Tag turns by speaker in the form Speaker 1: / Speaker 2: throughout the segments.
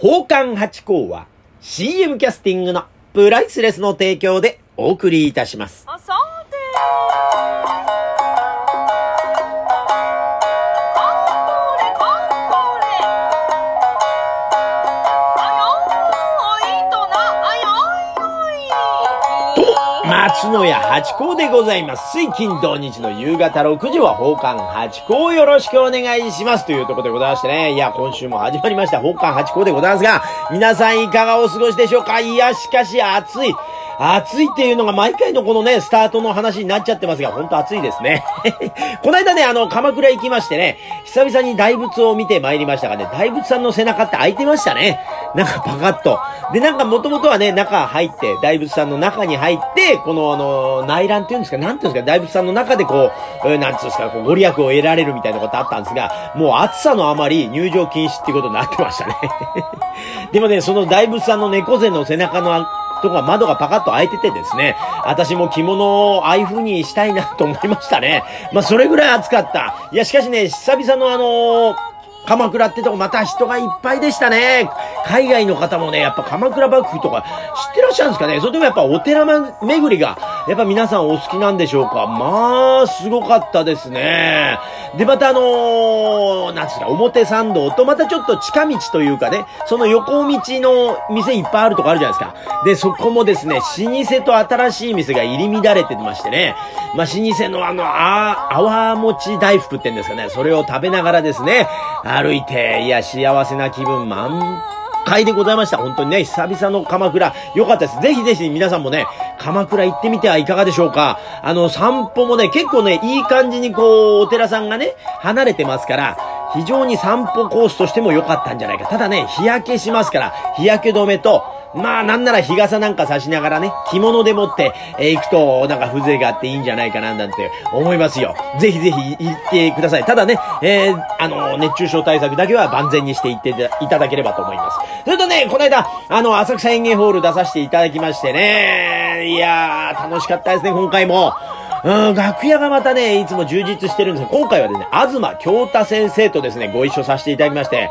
Speaker 1: 奉還八甲は CM キャスティングのプライスレスの提供でお送りいたします。野屋八甲でございます。水金土日の夕方6時は宝冠八甲よろしくお願い。します。とい。うところでござい。ましてね。い。や、今週も始まりました宝冠八甲でございますが、皆さんい。かがお過ごしでしょうかい。や、しかし暑い。暑いってい。うのが毎回のこのね、スタートの話になっちゃってますが、ほんと暑い。ですね。この間ね、あの、鎌倉行きましてね、久々に大仏を見て参りましたがね、大仏さんの背中って開い。てましたね。なんかパカッと。で、なんか元々はね、中入って、大仏さんの中に入って、このあの、内覧っていうんですか、なんていうんですか、大仏さんの中でこう、えーなんつうんですか、こう、ご利益を得られるみたいなことあったんですが、もう暑さのあまり入場禁止っていうことになってましたね。でもね、その大仏さんの猫背の背中のとか窓がパカッと開いててですね、私も着物をああいう風にしたいなと思いましたね。まあ、それぐらい暑かった。いや、しかしね、久々のあのー鎌倉ってとこまた人がいっぱいでしたね。海外の方もね、やっぱ鎌倉幕府とか知ってらっしゃるんですかね。それともやっぱお寺巡りが、やっぱ皆さんお好きなんでしょうか？まあ、すごかったですね。で、またあのーなんつうか、表参道とまたちょっと近道というかね、その横道の店いっぱいあるとこあるじゃないですか。で、そこもですね、老舗と新しい店が入り乱れてましてね、まあ、老舗のあの、あ、泡餅大福って言うんですかね、それを食べながらですね、歩いて、いや、幸せな気分満回でございました。本当にね、久々の鎌倉、良かったです。ぜひぜひ皆さんもね、鎌倉行ってみてはいかがでしょうか。あの、散歩もね、結構ね、いい感じにこう、お寺さんがね、離れてますから、非常に散歩コースとしても良かったんじゃないか。ただね、日焼けしますから、日焼け止めと、まあなんなら日傘なんか差しながらね、着物でもって、えー行くと、なんか風情があっていいんじゃないかななんて思いますよ。ぜひぜひ行ってください。ただね、えーあの、熱中症対策だけは万全にしていっていただければと思います。それとね、この間、あの、浅草園芸ホール出させていただきましてね、いやー、楽しかったですね、今回も。うん、楽屋がまたね、いつも充実してるんですが、今回はですね、東京太先生とですね、ご一緒させていただきまして、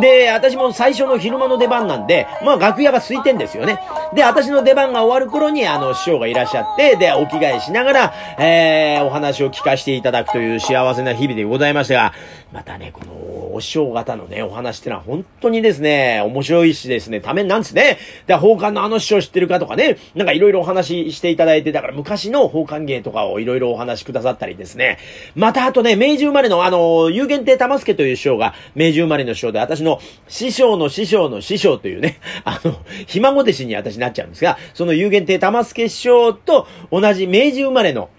Speaker 1: で、私も最初の昼間の出番なんで、まあ楽屋が空いてんですよね。で、私の出番が終わる頃に、あの、師匠がいらっしゃって、で、お着替えしながら、えー、お話を聞かせていただくという幸せな日々でございましたが、またね、この、お師匠方のね、お話ってのは本当にですね、面白いしですね、ためになんですね。で、宝冠のあの師匠知ってるかとかね、なんかいろいろお話ししていただいて、だから昔の宝冠芸とかをいろいろお話しくださったりですね。またあとね、明治生まれのあの、有限定玉助という師匠が、明治生まれの師匠で、私の師匠の師匠の師匠というね、あの、ひ孫弟子に私になっちゃうんですが、その有限定玉助師匠と同じ明治生まれの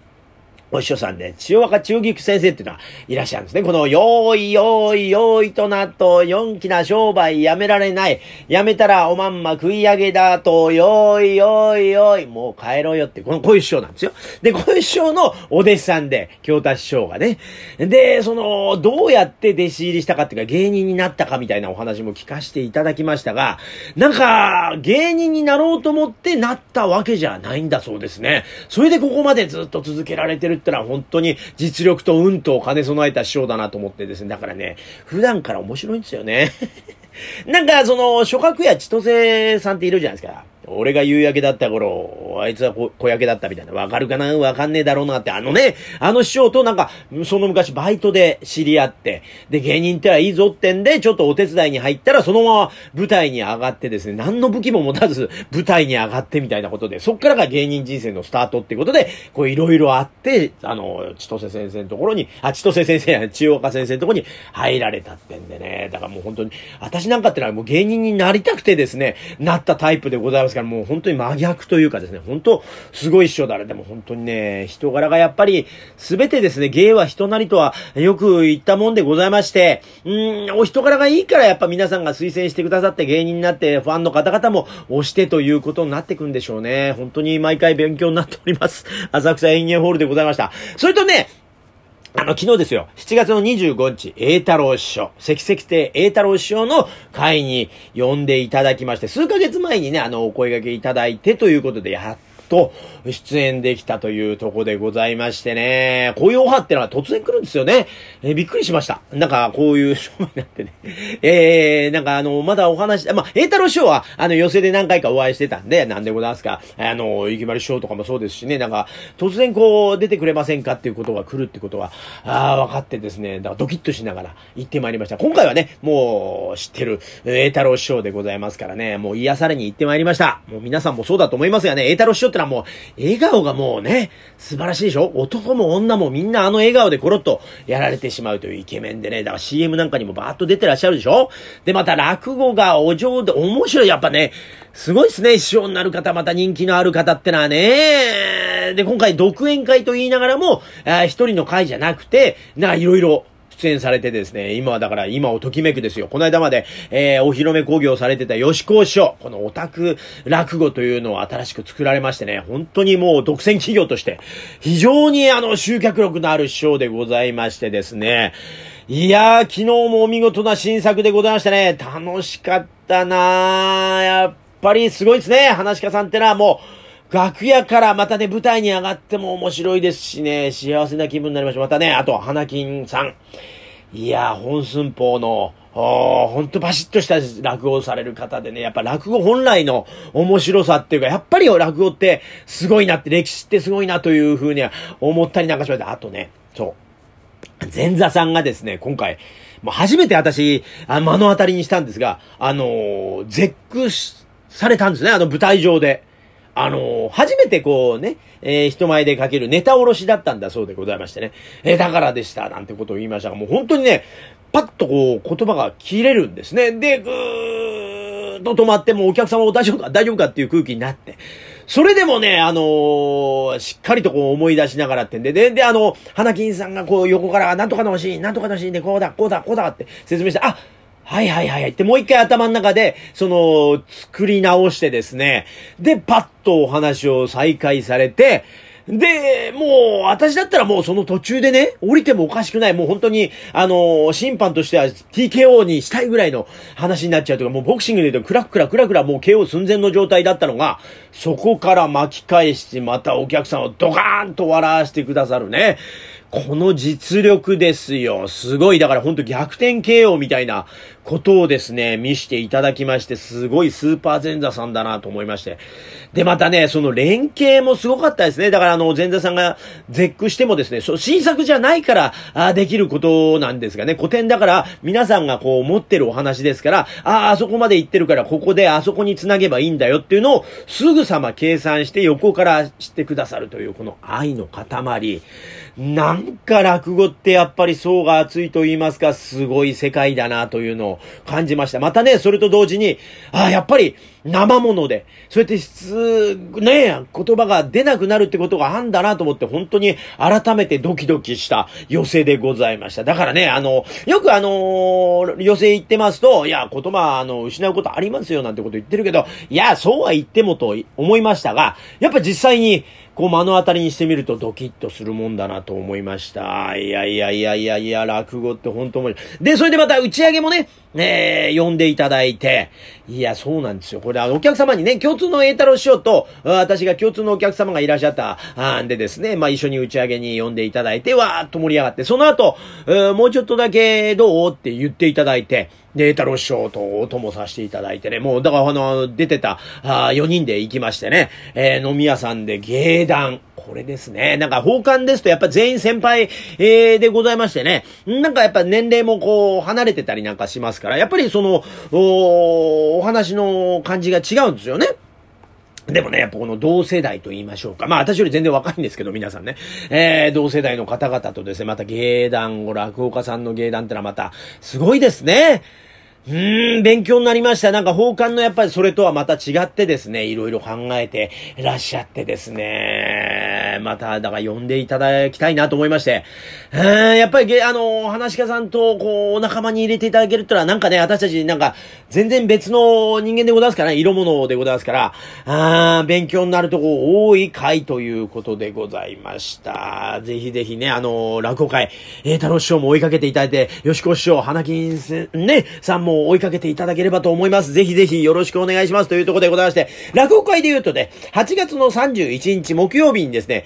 Speaker 1: お師匠さんで、千代若中菊先生っていうのはいらっしゃるんですね。この、よーいよーいよーいとなと、四気な商売やめられない。やめたらおまんま食い上げだと、よーいよーいよーい、もう帰ろうよって、この、こういう師匠なんですよ。で、こういう師匠のお弟子さんで、京太師匠がね。で、その、どうやって弟子入りしたかっていうか、芸人になったかみたいなお話も聞かせていただきましたが、なんか、芸人になろうと思ってなったわけじゃないんだそうですね。それでここまでずっと続けられてるってのは本当に実力と運と兼ね備えた師匠だなと思ってですね。だからね、普段から面白いんですよね。なんか、その、諸角や千歳さんっているじゃないですか。俺が夕焼けだった頃、あいつは小小焼けだったみたいな。わかるかな？わかんねえだろうなって。あのね、あの師匠となんか、その昔バイトで知り合って、で、芸人ってはいいぞってんで、ちょっとお手伝いに入ったら、そのまま舞台に上がってですね、何の武器も持たず舞台に上がってみたいなことで、そっからが芸人人生のスタートってことで、こういろいろあって、あの、千歳先生のところに、あ、千歳先生や千代岡先生のところに入られたってんでね、だからもう本当に、私なんかってのはもう芸人になりたくてですね、なったタイプでございますから、もう本当に真逆というかですね、本当、すごい師匠だね。でも本当にね、人柄がやっぱり、すべてですね、芸は人なりとはよく言ったもんでございまして、うーん、お人柄がいいからやっぱ皆さんが推薦してくださって芸人になって、ファンの方々も推してということになってくんでしょうね。本当に毎回勉強になっております。浅草園芸ホールでございました。それとね、あの、昨日ですよ。7月の25日、栄太郎師匠、関々亭栄太郎師匠の会に呼んでいただきまして、数ヶ月前にね、あの、お声掛けいただいてということでやっと出演できたというとこでございましてね、こういうオファーってのは突然来るんですよね。えーびっくりしました。なんか、こういう商売になってね。えー、なんかあの、まだお話、まあ、栄太郎師匠は、あの、寄席で何回かお会いしてたんで、なんでございますか。あの、ゆきまる師匠とかもそうですしね、なんか、突然こう、出てくれませんかっていうことが来るってことは、ああ、分かってですね、だからドキッとしながら行ってまいりました。今回はね、もう、知ってる、栄太郎師匠でございますからね、もう癒されに行ってまいりました。もう皆さんもそうだと思いますがね、栄太郎師匠ってのはもう、笑顔がもうね、素晴らしいでしょ？男も女もみんなあの笑顔でコロッとやられてしまうというイケメンでね、だから CM なんかにもバーッと出てらっしゃるでしょ？で、また落語がお上手、面白い、やっぱね、すごいですね、師匠になる方、また人気のある方ってのはね。で、今回独演会と言いながらも、一人の会じゃなくて、なんかいろいろ、出演されてですね、今はだから今をときめくですよ。この間まで、えー、お披露目興行されてた吉高師匠、このオタク落語というのを新しく作られましてね、本当にもう独占企業として、非常にあの集客力のある師匠でございましてですね、いやー、昨日もお見事な新作でございましたね。楽しかったなーやっぱりすごいですね。話し家さんってのはもう、楽屋からまたね、舞台に上がっても面白いですしね、幸せな気分になりました。またね、あと、花金さん。いやー、本寸法の、ほんとバシッとした落語される方でね、やっぱ落語本来の面白さっていうか、やっぱり落語ってすごいなって、歴史ってすごいなというふうには思ったりなんかしました。あとね、そう。前座さんがですね、今回、もう初めて私、あ目の当たりにしたんですが、あのー絶句されたんですね、あの舞台上で。あの初めてこうね、えー人前でかけるネタおろしだったんだそうでございましてね。えーだからでした、なんてことを言いましたが、もう本当にね、パッとこう言葉が切れるんですね。で、ぐーっと止まってもうお客様も大丈夫か大丈夫かっていう空気になって。それでもね、あのーしっかりとこう思い出しながらってんで、で、で、あの、花金さんがこう横から、なんとかのシーン、なんとかのシーンでこうだ、こうだ、こうだって説明して、あ、はいはいはいはいってもう一回頭の中で、その、作り直してですね、で、パッとお話を再開されて、で、もう、私だったらもうその途中でね、降りてもおかしくない。もう本当に、あの審判としては TKO にしたいぐらいの話になっちゃうというか、もうボクシングで言うとクラクラクラクラもう KO 寸前の状態だったのが、そこから巻き返して、またお客さんをドカーンと笑わせてくださるね。この実力ですよ。すごい。だから本当逆転 KO みたいなことをですね、見していただきまして、すごいスーパー前座さんだなと思いまして。で、またね、その連携もすごかったですね。だからあの、前座さんが絶句してもですね、そ、新作じゃないから、あできることなんですがね、古典だから、皆さんがこう持ってるお話ですから、ああ、あそこまで行ってるから、ここであそこに繋げばいいんだよっていうのを、すぐさま計算して横から知ってくださるという、この愛の塊。なんなんか落語ってやっぱり層が厚いと言いますか、すごい世界だなというのを感じました。またね、それと同時に、ああ、やっぱり生もので、そうやって質、ね、言葉が出なくなるってことがあんだなと思って、本当に改めてドキドキした寄せでございました。だからね、あの、よくあの寄せ行ってますと、いや、言葉、あの、失うことありますよなんてこと言ってるけど、いや、そうは言ってもと思いましたが、やっぱ実際に、こう目の当たりにしてみるとドキッとするもんだなと思いました。いやいやいやいやいや、落語って本当面白い。で、それでまた打ち上げもね、えー、呼んでいただいて、いや、そうなんですよ。これ、あの、お客様にね、共通の栄太郎師匠と、私が共通のお客様がいらっしゃった、あんでですね、まあ、一緒に打ち上げに呼んでいただいて、わーっと盛り上がって、その後、えーもうちょっとだけどうって言っていただいて、で、栄太郎師匠とお供させていただいてね、もう、だからあの、出てた、あ4人で行きましてね、えー飲み屋さんで芸談、これですね。なんか、奉還ですと、やっぱ全員先輩、えーでございましてね。なんかやっぱ年齢もこう、離れてたりなんかしますから、やっぱりその、おお話の感じが違うんですよね。でもね、やっぱこの同世代と言いましょうか。まあ私より全然若いんですけど、皆さんね。えー、同世代の方々とですね、また芸談、落語家さんの芸談ってのはまた、すごいですね。うーん、勉強になりました。なんか、奉還のやっぱりそれとはまた違ってですね、いろいろ考えてらっしゃってですね、また、だから呼んでいただきたいなと思いまして、えー、やっぱり、あの、話し家さんと、こう、お仲間に入れていただけるってのは、なんかね、私たち、なんか、全然別の人間でございますからね、色物でございますから、あー勉強になるとこ多い回ということでございました。ぜひぜひね、あの、落語会、栄太郎師匠も追いかけていただいて、吉子師匠、花金せ、ね、さんも追いかけていただければと思います。ぜひぜひよろしくお願いしますというところでございまして、落語会で言うとね、8月の31日木曜日にですね、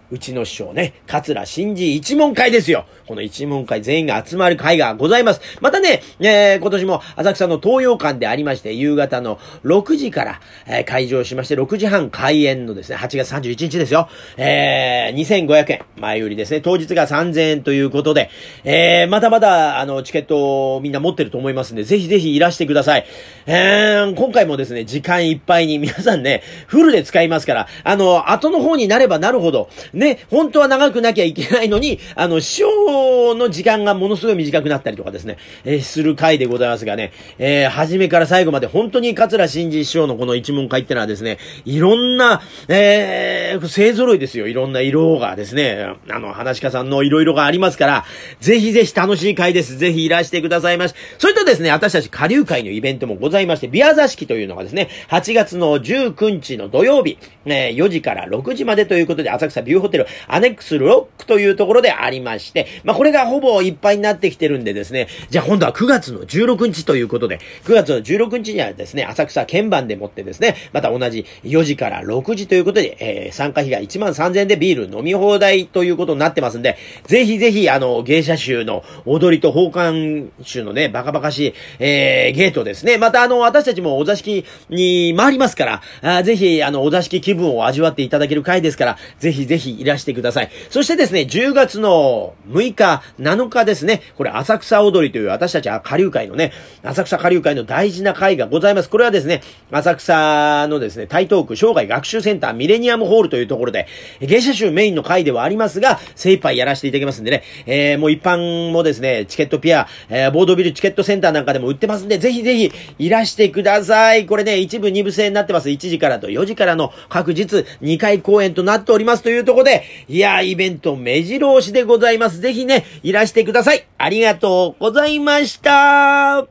Speaker 1: うちの師匠ね、桂真治一門会ですよ。この一門会全員が集まる会がございます。またね、えー、今年も浅草の東洋館でありまして、夕方の6時から、えー、会場しまして、6時半開演のですね、8月31日ですよ。えー、2500円。前売りですね。当日が3000円ということで、えー、まだまだ、あの、チケットをみんな持ってると思いますんで、ぜひぜひいらしてください。えー、今回もですね、時間いっぱいに皆さんね、フルで使いますから、あの、後の方になればなるほど、ね本当は長くなきゃいけないのに、あの、師匠の時間がものすごい短くなったりとかですね、えーする回でございますがね、えー初めから最後まで本当に桂真治師匠のこの一問会ってのはですね、いろんな、えー、勢揃いですよ。いろんな色がですね、あの、話し家さんのいろいろがありますから、ぜひぜひ楽しい回です。ぜひいらしてくださいまし。それとですね、私たち下流会のイベントもございまして、ビア座敷というのがですね、8月の19日の土曜日、えー4時から6時までということで、浅草ビューホテルアネックスロックというところでありまして、まあ、これがほぼいっぱいになってきてるんでですね、じゃあ今度は9月の16日ということで、9月の16日にはですね、浅草鍵盤でもってですね、また同じ4時から6時ということで、えー参加費が1万3000円でビール飲み放題ということになってますんで、ぜひぜひ、あの、芸者集の踊りと奉還集のね、バカバカしい、えー、ゲートですね。またあの、私たちもお座敷に回りますから、あぜひ、あの、お座敷気分を味わっていただける回ですから、ぜひぜひいらしてください。そしてですね、10月の6日、7日ですね、これ浅草踊りという私たちは下流会のね、浅草下流会の大事な会がございます。これはですね、浅草のですね、台東区生涯学習センターミレニアムホールというところで、芸者集メインの会ではありますが、精一杯やらせていただきますんでね、えー、もう一般もですね、チケットピア、えー、ボードビルチケットセンターなんかでも売ってますんで、ぜひぜひいらしてください。これね、一部二部制になってます。1時からと4時からの各日2回公演となっておりますというところで、いやー、イベント目白押しでございます。ぜひね、いらしてください。ありがとうございました。